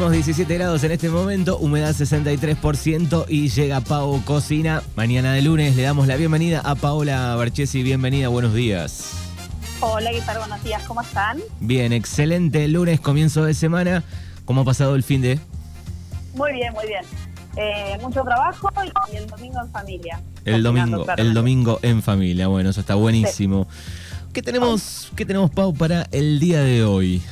Tenemos 17 grados en este momento, humedad 63% y llega Pau Cocina. Mañana de lunes le damos la bienvenida a Paola Barchesi. Bienvenida, buenos días. Hola, ¿qué tal? Buenos días, ¿cómo están? Bien, excelente lunes, comienzo de semana. ¿Cómo ha pasado el fin de? Muy bien, muy bien. Eh, mucho trabajo y el domingo en familia. El domingo, el domingo en familia. Bueno, eso está buenísimo. ¿Qué tenemos, ¿Qué tenemos, Pau, para el día de hoy?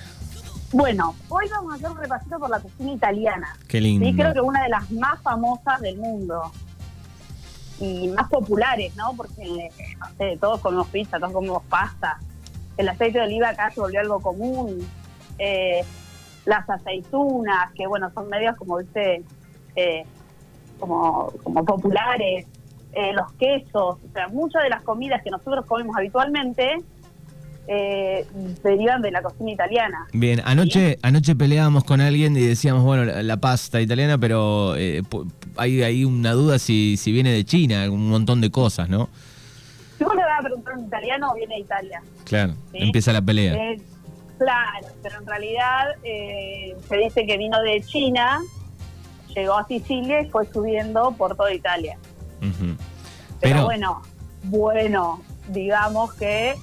Bueno, hoy vamos a hacer un repasito por la cocina italiana. Qué lindo. Sí, creo que una de las más famosas del mundo y más populares, ¿no? Porque, no sé, todos comemos pizza, todos comemos pasta. El aceite de oliva acá se volvió algo común. Eh, las aceitunas, que bueno, son medios como, dice, eh, como, como populares. Eh, los quesos, o sea, muchas de las comidas que nosotros comemos habitualmente eh, derivan de la cocina italiana. Bien, anoche, anoche peleábamos con alguien y decíamos, bueno, la, pasta italiana, pero eh, hay, hay una duda si, si viene de China, un montón de cosas, ¿no? Si uno le va a preguntar un italiano, viene de Italia. Claro, empieza la pelea. Eh, claro, pero en realidad eh, se dice que vino de China, llegó a Sicilia y fue subiendo por toda Italia. pero bueno, bueno, digamos que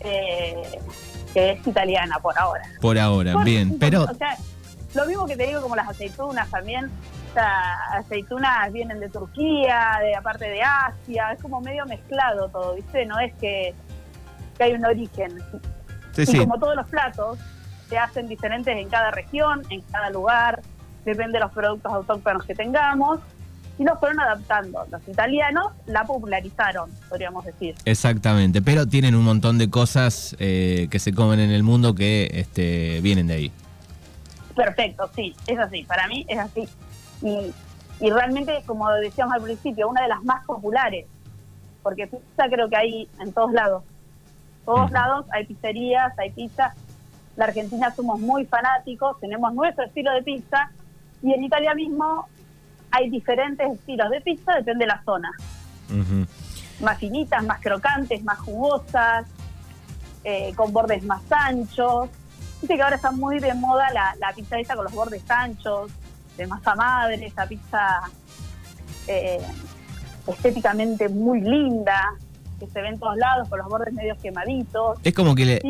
eh, que es italiana por ahora. Por ahora, bien, pero... O sea, lo mismo que te digo como las aceitunas también, o sea, aceitunas vienen de Turquía, de aparte de Asia, es como medio mezclado todo, ¿viste? No es que, hay un origen. y como todos los platos, se hacen diferentes en cada región, en cada lugar, depende de los productos autóctonos que tengamos y nos fueron adaptando. Los italianos la popularizaron, podríamos decir. Exactamente, pero tienen un montón de cosas eh, que se comen en el mundo que este, vienen de ahí. Perfecto, sí, es así, para mí es así. Y, y realmente, como decíamos al principio, una de las más populares, porque pizza creo que hay en todos lados. Todos lados hay pizzerías, hay pizza. La Argentina somos muy fanáticos, tenemos nuestro estilo de pizza y en Italia mismo hay diferentes estilos de pizza, depende de la zona. Más finitas, más crocantes, más jugosas, eh, con bordes más anchos. Dice que ahora está muy de moda la, la pizza esa con los bordes anchos, de masa madre, esa pizza eh, estéticamente muy linda que se ve en todos lados, con los bordes medio quemaditos. Es como que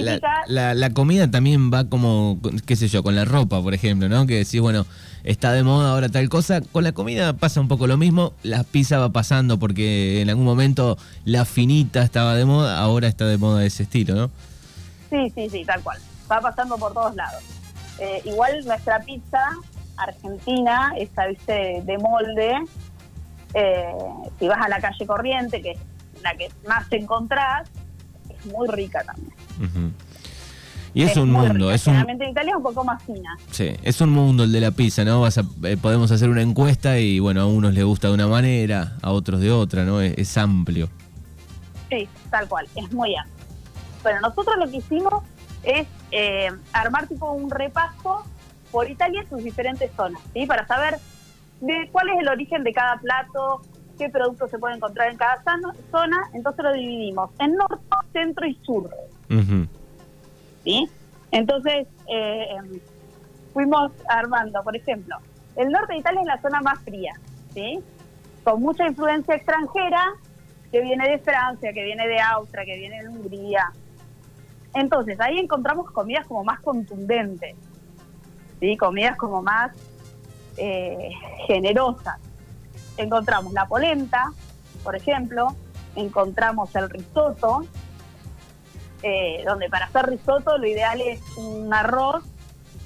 la, la, comida también va como, qué sé yo, con la ropa, por ejemplo, ¿no? Que decís, bueno, está de moda ahora tal cosa. Con la comida pasa un poco lo mismo. La pizza va pasando porque en algún momento la finita estaba de moda, ahora está de moda ese estilo, ¿no? Sí, sí, sí, tal cual. Va pasando por todos lados. Eh, igual nuestra pizza argentina, esa, viste, de molde, eh, si vas a la calle corriente, que es la que más te encontrás, es muy rica también. Y es, un mundo. Es un... en Italia es un poco más fina. Sí, es un mundo el de la pizza, ¿no? Vas eh, podemos hacer una encuesta y, bueno, a unos les gusta de una manera, a otros de otra, ¿no? Es, amplio. Sí, tal cual, es muy amplio. Bueno, nosotros lo que hicimos es eh, armar tipo un repaso por Italia en sus diferentes zonas, ¿sí? Para saber de cuál es el origen de cada plato, qué productos se puede encontrar en cada zona, entonces lo dividimos en norte, centro y sur. Entonces, eh, fuimos armando, por ejemplo, el norte de Italia es la zona más fría, ¿sí? Con mucha influencia extranjera que viene de Francia, que viene de Austria, que viene de Hungría. Entonces, ahí encontramos comidas como más contundentes, ¿sí? Comidas como más eh, generosas encontramos la polenta, por ejemplo, encontramos el risotto, eh, donde para hacer risotto lo ideal es un arroz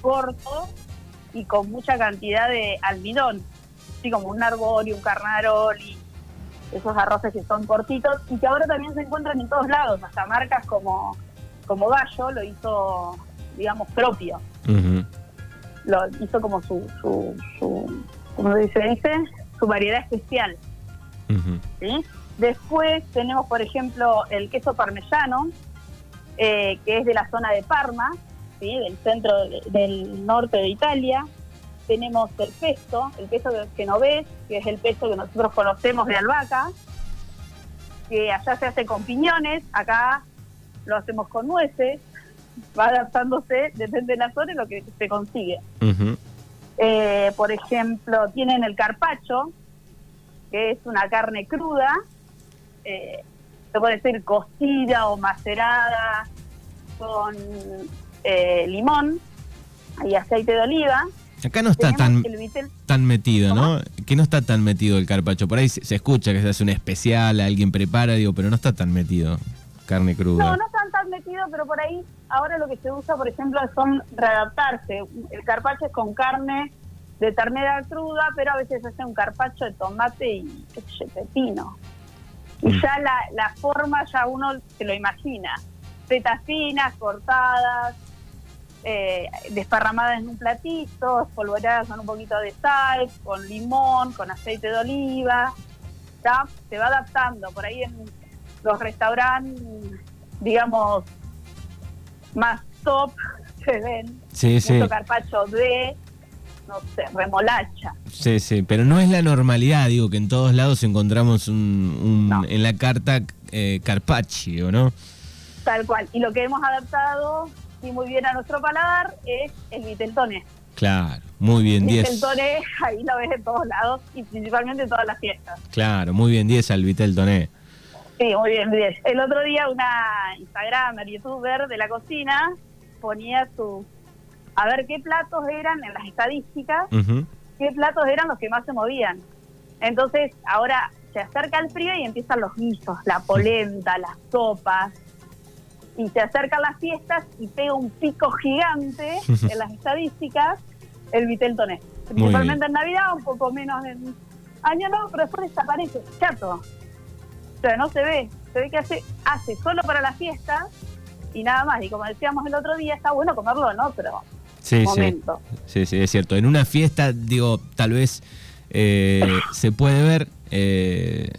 corto y con mucha cantidad de almidón, así como un arbori, un carnaroli, esos arroces que son cortitos y que ahora también se encuentran en todos lados, hasta marcas como, como Gallo lo hizo, digamos, propio. Lo hizo como su, su, su ¿cómo se dice? su variedad especial. Después tenemos, por ejemplo, el queso parmesano, eh, que es de la zona de Parma, ¿sí? del centro del norte de Italia. Tenemos el pesto, el pesto ves que es el pesto que nosotros conocemos de albahaca, que allá se hace con piñones, acá lo hacemos con nueces, va adaptándose, depende de la zona y lo que se consigue. Eh, por ejemplo, tienen el carpacho, que es una carne cruda, eh, se puede decir cocida o macerada con eh, limón y aceite de oliva. Acá no está tan, tan metido, ¿no? Que no está tan metido el carpacho. Por ahí se, escucha que se hace un especial, alguien prepara, digo, pero no está tan metido carne cruda. No, no están tan metido, pero por ahí ahora lo que se usa, por ejemplo, son readaptarse. El carpacho es con carne de ternera cruda, pero a veces se hace un carpacho de tomate y qué sé, pepino. Y mm. ya la, la forma ya uno se lo imagina. Fetas finas, cortadas, eh, desparramadas en un platito, espolvoreadas con un poquito de sal, con limón, con aceite de oliva. ¿ya? Se va adaptando. Por ahí en los restaurantes, digamos, más top, se ven sí, mucho carpacho de, no sé, remolacha. Sí, sí, pero no es la normalidad, digo, que en todos lados encontramos un, en la carta eh, carpaccio, ¿no? Tal cual. Y lo que hemos adaptado y muy bien a nuestro paladar es el viteltoné. Claro, muy bien, 10. Viteltoné, ahí lo ves en todos lados y principalmente en todas las fiestas. Claro, muy bien, 10 al viteltoné. Sí, muy bien, 10. El otro día una Instagramer, youtuber de la cocina, ponía su... A ver qué platos eran en las estadísticas, qué platos eran los que más se movían. Entonces, ahora se acerca el frío y empiezan los guisos, la polenta, las sopas, y se acercan las fiestas y pega un pico gigante en las estadísticas el vitel toné. Principalmente en Navidad, un poco menos en Año Nuevo, pero después desaparece, chato. O sea, no se ve, se ve que hace, hace solo para la fiesta y nada más. Y como decíamos el otro día, está bueno comerlo en otro sí, momento. Sí. sí, es cierto. En una fiesta, digo, tal vez eh, se puede ver... Eh,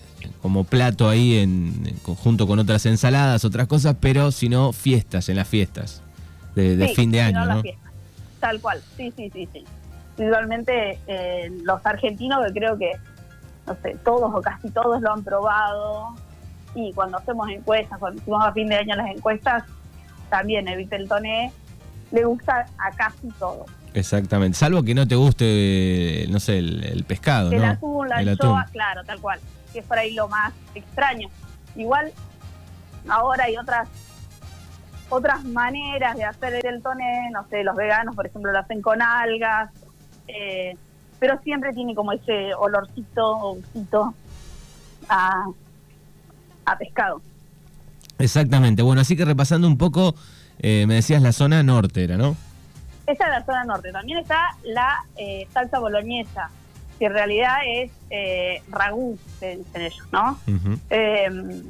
como plato ahí en, conjunto con otras ensaladas, otras cosas, pero si no, fiestas, en las fiestas de, fin de año, ¿no? Tal cual, sí, sí, sí, sí. Igualmente eh, los argentinos, que creo que, no sé, todos o casi todos lo han probado, y cuando hacemos encuestas, cuando hicimos a fin de año las encuestas, también el Viteltoné le gusta a casi todos. Exactamente, salvo que no te guste, no sé, el, pescado, el Atún, la el claro, tal cual que es por ahí lo más extraño. Igual ahora hay otras otras maneras de hacer el toné, no sé, los veganos por ejemplo lo hacen con algas, eh, pero siempre tiene como ese olorcito o gustito a, a pescado. Exactamente, bueno, así que repasando un poco, eh, me decías la zona norte era, ¿no? Esa es la zona norte, también está la eh, salsa boloñesa, que en realidad es eh, ragú, se dicen ellos, ¿no? Em,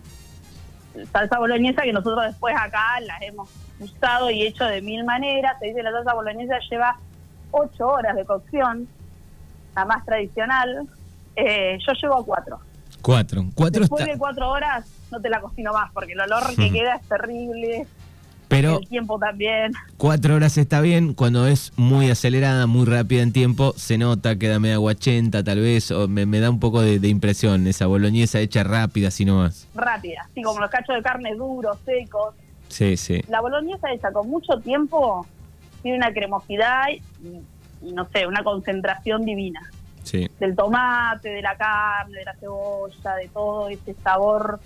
salsa boloñesa que nosotros después acá las hemos usado y hecho de mil maneras. Se dice que la salsa boloñesa lleva ocho horas de cocción, la más tradicional. Eh, yo llevo a cuatro. Cuatro. cuatro Después de cuatro horas no te la cocino más porque el olor que queda es terrible. Pero el tiempo también. Cuatro horas está bien, cuando es muy acelerada, muy rápida en tiempo, se nota, queda media guachenta tal vez, o me, da un poco de, impresión esa boloñesa hecha rápida, así nomás. Rápida, sí, como los cachos de carne duros, secos. Sí, sí. La boloñesa hecha con mucho tiempo tiene una cremosidad y, no sé, una concentración divina. Sí. Del tomate, de la carne, de la cebolla, de todo ese sabor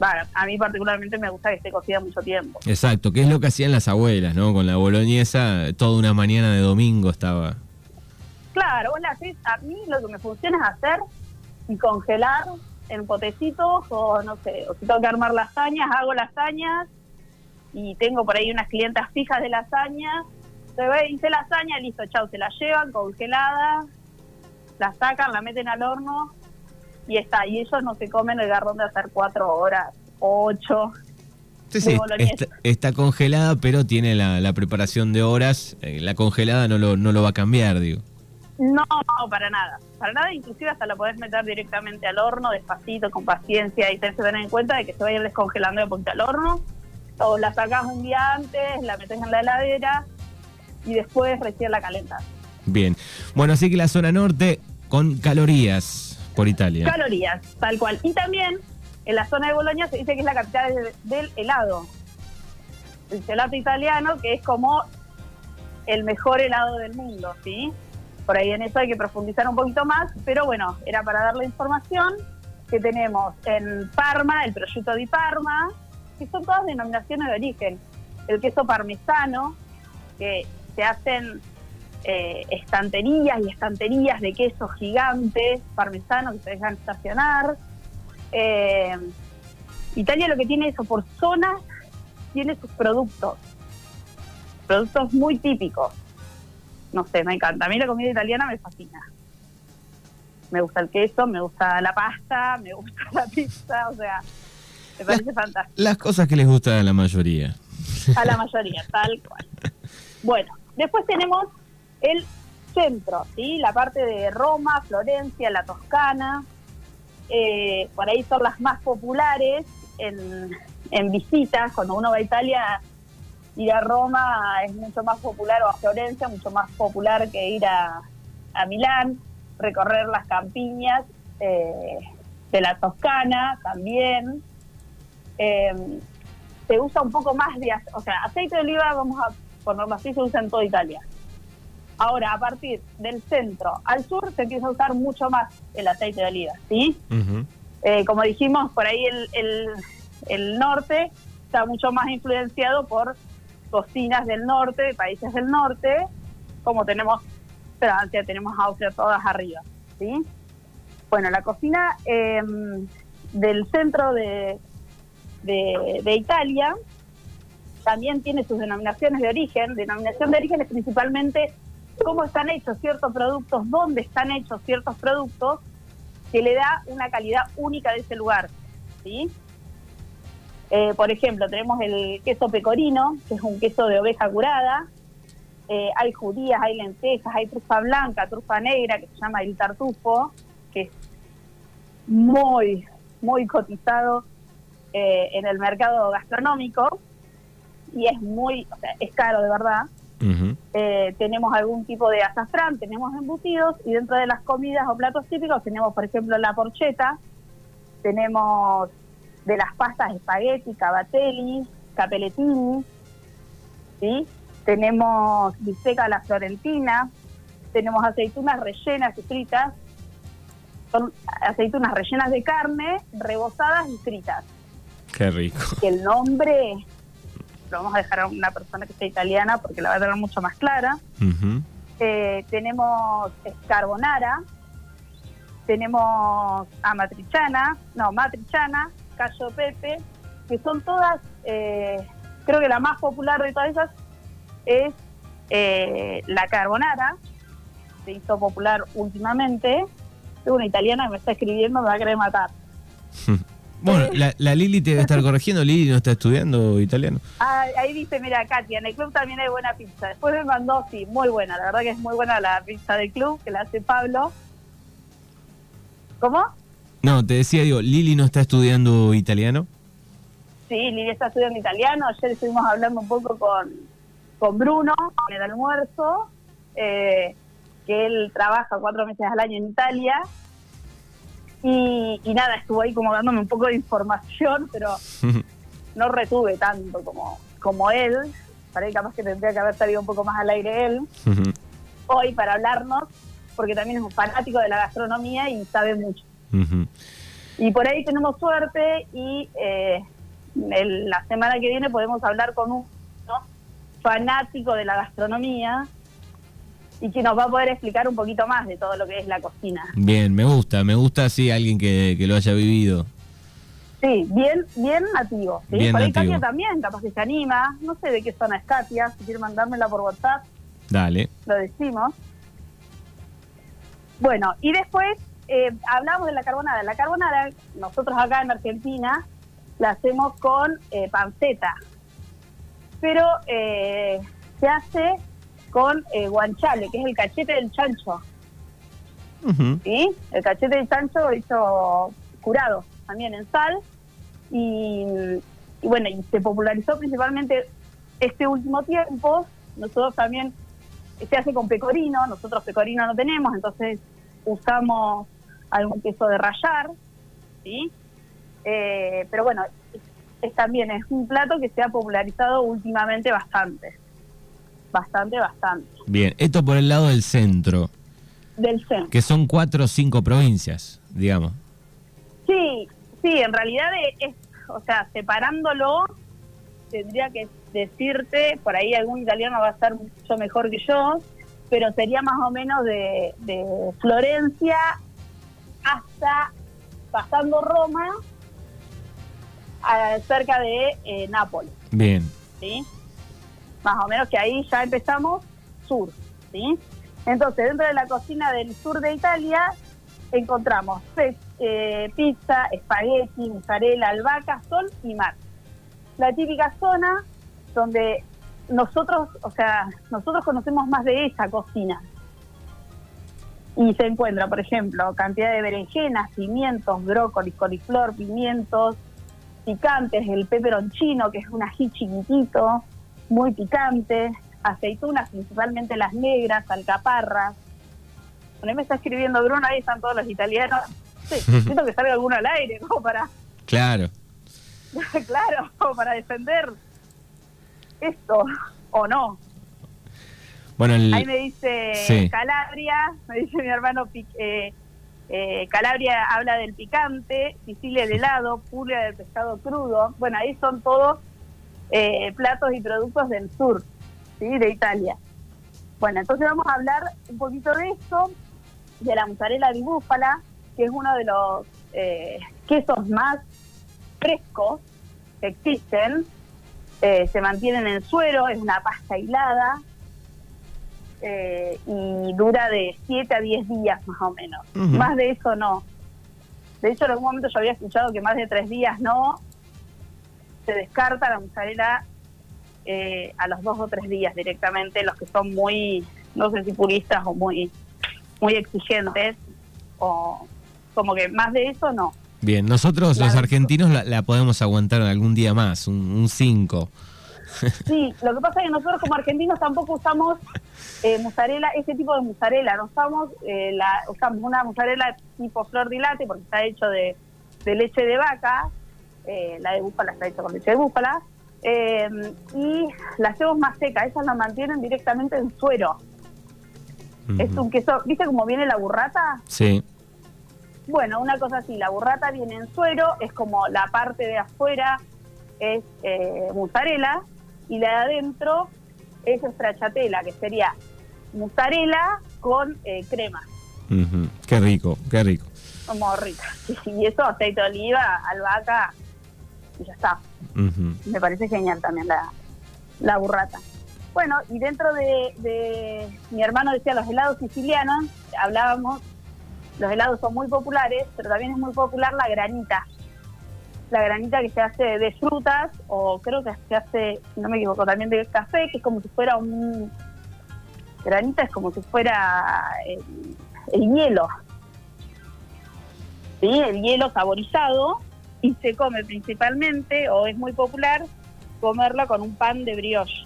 a mí particularmente me gusta que esté cocida mucho tiempo. Exacto, que es lo que hacían las abuelas, ¿no? Con la boloñesa, toda una mañana de domingo estaba. Claro, vos a mí lo que me funciona es hacer y congelar en potecitos o no sé, o si tengo que armar lasañas, hago lasañas y tengo por ahí unas clientas fijas de lasaña. Se ve, hice lasaña, listo, chao, se la llevan congelada, la sacan, la meten al horno y está. Y ellos no se comen el garrón de hacer cuatro horas, ocho. Sí, está, congelada, pero tiene la, preparación de horas. Eh, la congelada no lo, no lo va a cambiar, digo. No, para nada. Para nada, inclusive hasta la podés meter directamente al horno, despacito, con paciencia, y tenés que tener en cuenta de que se vaya descongelando de punta al horno. O la sacás un día antes, la metes en la heladera y después recién la calentas. Bien. Bueno, así que la zona norte con calorías por Italia. Calorías, tal cual. Y también en la zona de Bolonia se dice que es la capital del, helado. El gelato italiano, que es como el mejor helado del mundo, ¿sí? Por ahí en eso hay que profundizar un poquito más, pero bueno, era para darle información que tenemos en Parma, el prosciutto di Parma, que son todas denominaciones de origen. El queso parmesano, que se hacen eh, estanterías y estanterías de quesos gigantes, parmesano, que se dejan estacionar. Eh, Italia lo que tiene eso, por zonas, tiene sus productos. Productos muy típicos. No sé, me encanta. A mí la comida italiana me fascina. Me gusta el queso, me gusta la pasta, me gusta la pizza, o sea, me parece fantástico. Las cosas que les gustan a la mayoría. A la mayoría, tal cual. Bueno, después tenemos el centro, ¿sí? La parte de Roma, Florencia, la Toscana. Eh, por ahí son las más populares en, visitas. Cuando uno va a Italia, ir a Roma es mucho más popular, o a Florencia, mucho más popular que ir a, a Milán, recorrer las campiñas eh, de la Toscana también. Eh, se usa un poco más de, o sea, aceite de oliva, vamos a ponerlo así, se usa en toda Italia. Ahora, a partir del centro al sur, se empieza a usar mucho más el aceite de oliva, ¿sí? Eh, como dijimos, por ahí el, el, el norte está mucho más influenciado por cocinas del norte, países del norte, como tenemos Francia, tenemos Austria, todas arriba, ¿sí? Bueno, la cocina em, del centro de, de, Italia también tiene sus denominaciones de origen. Denominación de origen es principalmente cómo están hechos ciertos productos, dónde están hechos ciertos productos, que le da una calidad única de ese lugar. ¿sí? Eh, por ejemplo, tenemos el queso pecorino, que es un queso de oveja curada. Eh, hay judías, hay lentejas, hay trufa blanca, trufa negra, que se llama el tartufo, que es muy, muy cotizado eh, en el mercado gastronómico y es muy, o sea, es caro de verdad. Eh, tenemos algún tipo de azafrán, tenemos embutidos y dentro de las comidas o platos típicos tenemos, por ejemplo, la porcheta, tenemos de las pastas espagueti, cavatelli, capelletini, ¿sí? tenemos bisteca a la florentina, tenemos aceitunas rellenas y fritas, son aceitunas rellenas de carne, rebozadas y fritas. Qué rico. El nombre lo vamos a dejar a una persona que sea italiana porque la va a tener mucho más clara. Eh, tenemos carbonara, tenemos amatriciana, no, matriciana, callo pepe, que son todas, eh, creo que la más popular de todas esas es eh, la carbonara, se hizo popular últimamente. Tengo una italiana que me está escribiendo, me va a querer matar. Bueno, la, Lili te debe estar corrigiendo. Lili no está estudiando italiano. Ah, ahí dice, mira, Katia, en el club también hay buena pizza. Después me mandó, sí, muy buena. La verdad que es muy buena la pizza del club, que la hace Pablo. ¿Cómo? No, te decía, digo, Lili no está estudiando italiano. Sí, Lili está estudiando italiano. Ayer estuvimos hablando un poco con, con Bruno en el almuerzo, eh, que él trabaja cuatro meses al año en Italia y, nada, estuvo ahí como dándome un poco de información, pero no retuve tanto como, como él. Para capaz que tendría que haber salido un poco más al aire él. Hoy para hablarnos, porque también es un fanático de la gastronomía y sabe mucho. Y por ahí tenemos suerte y eh, la semana que viene podemos hablar con un fanático de la gastronomía y que nos va a poder explicar un poquito más de todo lo que es la cocina. Bien, me gusta, me gusta así alguien que, lo haya vivido. Sí, bien, bien nativo. ¿sí? Por ahí Katia también, capaz que se anima. No sé de qué zona es Katia, si quiere mandármela por WhatsApp. Dale. Lo decimos. Bueno, y después eh, hablamos de la carbonara. La carbonara, nosotros acá en Argentina, la hacemos con eh, panceta. Pero eh, se hace con eh, guanchale, que es el cachete del chancho. ¿Sí? El cachete del chancho hizo curado también en sal. Y, bueno, y se popularizó principalmente este último tiempo. Nosotros también se hace con pecorino, nosotros pecorino no tenemos, entonces usamos algún queso de rayar, ¿sí? Eh, pero bueno, es, también es un plato que se ha popularizado últimamente bastante. Bastante, bastante. Bien, esto por el lado del centro, Del centro. que son cuatro o cinco provincias, digamos. Sí, sí, en realidad es, o sea, separándolo, tendría que decirte, por ahí algún italiano va a estar mucho mejor que yo, pero sería más o menos de, de Florencia hasta pasando Roma, a- cerca de eh, Nápoles, Bien, ¿sí? Más o menos que ahí ya empezamos sur, ¿sí? Entonces, dentro de la cocina del sur de Italia encontramos eh, pizza, espagueti, mozzarella, albahaca, sol y mar. La típica zona donde nosotros, o sea, nosotros conocemos más de esa cocina. Y se encuentra, por ejemplo, cantidad de berenjenas, pimientos, brócoli, coliflor, pimientos, picantes, el peperoncino, que es un ají chiquitito, muy picante, aceitunas, principalmente las negras, alcaparras. Bueno, me está escribiendo Bruno, ahí están todos los italianos. Sí, siento que salga alguno al aire, como para, claro. claro, para defender esto, o no. Bueno, el- Ahí me dice Sí. Calabria, me dice mi hermano eh, eh, Calabria habla del picante, Sicilia del helado, Puglia del pescado crudo. Bueno, ahí son todos eh, platos y productos del sur, ¿sí? de Italia. Bueno, entonces vamos a hablar un poquito de esto, de la mozzarella di búfala, que es uno de los eh, quesos más frescos que existen. Eh, se mantienen en suero, es una pasta hilada, eh, y dura de 7 a 10 días más o menos. Más de eso no. De hecho, en algún momento yo había escuchado que más de 3 días no. Se descarta la mozzarella eh, a los 2 o 3 días directamente, los que son muy, no sé si puristas o muy, muy exigentes, o como que más de eso no. bien, nosotros los argentinos la, la podemos aguantar algún día más, un 5. Sí, lo que pasa es que nosotros como argentinos tampoco usamos eh, mozzarella, ese tipo de mozzarella, no usamos, eh, la, usamos una mozzarella tipo flor de latte porque está hecho de, de leche de vaca, eh, la de búfala está hecha con leche de búfala, eh, y la hacemos más seca, esas la mantienen directamente en suero. Es un queso, ¿viste cómo viene la burrata? Sí, Bueno, una cosa así, la burrata viene en suero, es como la parte de afuera es eh, mozzarella y la de adentro es stracciatella, que sería mozzarella con eh, crema, qué rico, qué rico. como rica. Y eso, aceite de oliva, albahaca y ya está. Me parece genial también la, la burrata. Bueno, y dentro de, de- mi hermano decía los helados sicilianos, hablábamos, los helados son muy populares, pero también es muy popular la granita. La granita que se hace de frutas, o creo que se hace, si no me equivoco, también de café, que es como si fuera un... Granita es como si fuera el, el hielo. ¿Sí? El hielo saborizado y se come principalmente, o es muy popular, comerla con un pan de brioche.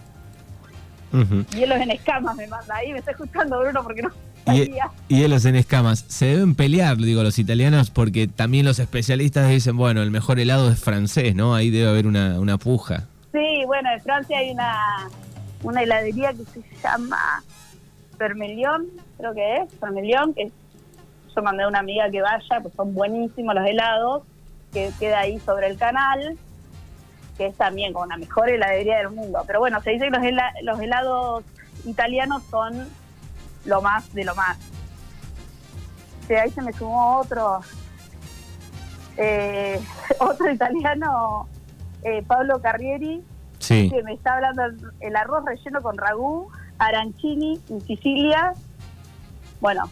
Ujú. Hielos en escamas me manda ahí, me está escuchando Bruno porque no Y, sabía. y hielos en escamas. Se deben pelear, digo, los italianos, porque también los especialistas dicen, bueno, el mejor helado es francés, ¿no? Ahí debe haber una, una puja. Sí, bueno, en Francia hay una, una heladería que se llama Vermelion, creo que es, Vermelion, que yo mandé a una amiga que vaya, pues son buenísimos los helados, que queda ahí sobre el canal, que es también como la mejor heladería del mundo. Pero bueno, se dice que los, hela- los helados italianos son lo más de lo más. Sí, ahí se me sumó otro, eh, otro italiano, eh, Pablo Carrieri, Sí. que me está hablando el, el arroz relleno con ragú, arancini en Sicilia. Bueno,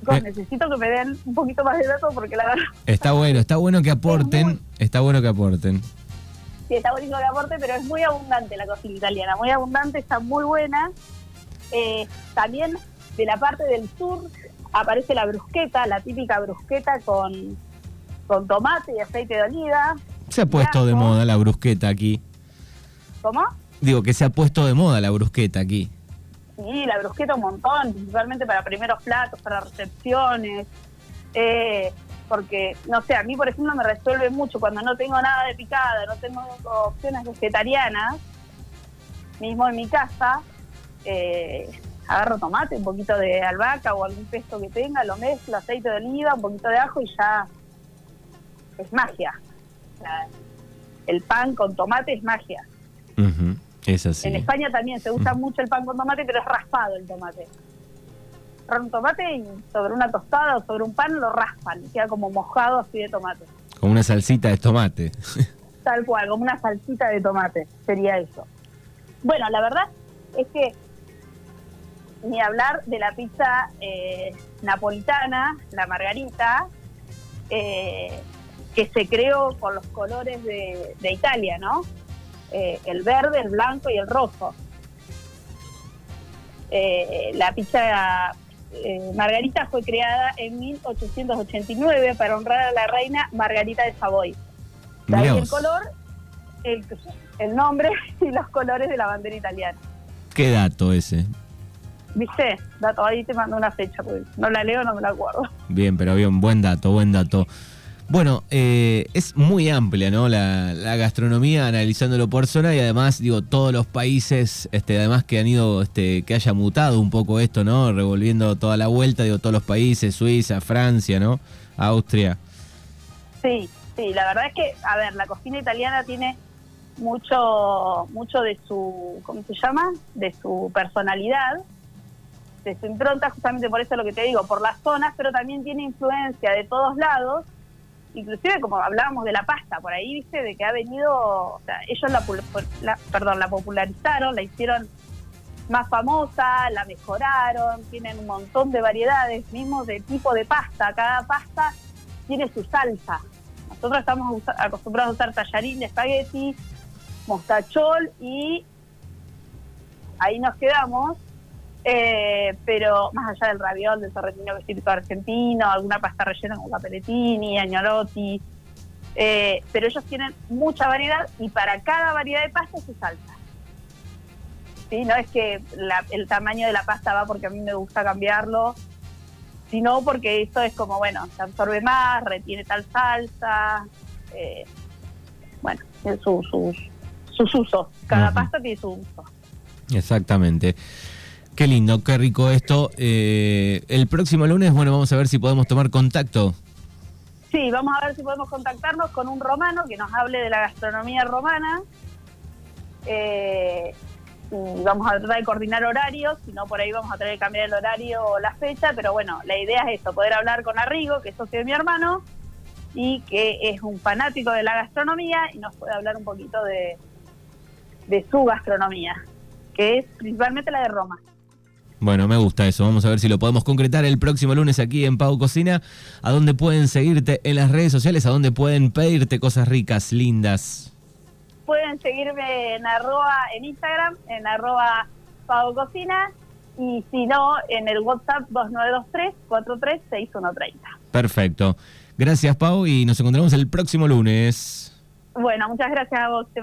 chicos, Eh. necesito que me den un poquito más de datos porque la verdad Está bueno, está bueno que aporten, muy- está bueno que aporten. sí está bonito que aporte, pero es muy abundante la cocina italiana, muy abundante, está muy buena. Eh, también de la parte del sur aparece la brusqueta, la típica brusqueta con, con tomate y aceite de oliva. Se ha puesto de moda la brusqueta aquí. ¿Cómo? Digo que se ha puesto de moda la brusqueta aquí. Sí, la brusqueta un montón, principalmente para primeros platos, para recepciones. Eh, porque, no sé, a mí, por ejemplo, me resuelve mucho cuando no tengo nada de picada, no tengo opciones vegetarianas, mismo en mi casa, eh, agarro tomate, un poquito de albahaca o algún pesto que tenga, lo mezclo, aceite de oliva, un poquito de ajo y ya es magia. el pan con tomate es magia. Es así. En España también se usa mucho el pan con tomate, pero es raspado el tomate. Un tomate y sobre una tostada o sobre un pan lo raspan queda como mojado así de tomate. Como una salsita de tomate. Tal cual, como una salsita de tomate, sería eso. Bueno, la verdad es que ni hablar de la pizza eh, napolitana, la margarita, eh, que se creó con los colores de, Italia, ¿no? Eh, el verde, el blanco y el rojo. la pizza margarita fue creada en 1889 para honrar a la reina Margarita de Savoy. De el color, el, el nombre y los colores de la bandera italiana. ¿Qué dato ese? ¿Viste? Dato, ahí te mando una fecha, porque no la leo, no me la acuerdo. Bien, pero bien, buen dato, buen dato. Bueno, eh, es muy amplia, ¿no? La, gastronomía, analizándolo por zona y además, digo, todos los países, este, además que han ido, este, que haya mutado un poco esto, ¿no? Revolviendo toda la vuelta, digo, todos los países, Suiza, Francia, ¿no? Austria. Sí, sí, la verdad es que, a ver, la cocina italiana tiene mucho, mucho de su, ¿cómo se llama? De su personalidad de su impronta, justamente por eso lo que te digo, por las zonas, pero también tiene influencia de todos lados, inclusive como hablábamos de la pasta, por ahí, viste, de que ha venido, o sea, ellos la, perdón, la popularizaron, la hicieron más famosa, la mejoraron, tienen un montón de variedades, mismo de tipo de pasta, cada pasta tiene su salsa. Nosotros estamos acostumbrados a usar tallarín de espagueti, mostachol y ahí nos quedamos eh, pero más allá del raviol, del sorrentino típico argentino, alguna pasta rellena como capelletini, agnolotti, eh, pero ellos tienen mucha variedad y para cada variedad de pasta su salsa. ¿Sí? No es que el tamaño de la pasta va porque a mí me gusta cambiarlo, sino porque esto es como, bueno, se absorbe más, retiene tal salsa, eh, bueno, tiene sus, sus, usos. Cada pasta tiene su uso. Exactamente. Qué lindo, qué rico esto. Eh, el próximo lunes, bueno, vamos a ver si podemos tomar contacto. Sí, vamos a ver si podemos contactarnos con un romano que nos hable de la gastronomía romana. Eh, y vamos a tratar de coordinar horarios, si no por ahí vamos a tener que cambiar el horario o la fecha, pero bueno, la idea es esto, poder hablar con Arrigo, que es socio de mi hermano, y que es un fanático de la gastronomía y nos puede hablar un poquito de su gastronomía, que es principalmente la de Roma. Bueno, me gusta eso. Vamos a ver si lo podemos concretar el próximo lunes aquí en Pau Cocina. ¿A dónde pueden seguirte en las redes sociales? ¿A dónde pueden pedirte cosas ricas, lindas? Pueden seguirme en arroba en Instagram, en arroba Pau Cocina y si no, en el WhatsApp 2923 436130. Perfecto. Gracias, Pau, y nos encontramos el próximo lunes. Bueno, muchas gracias a vos. Te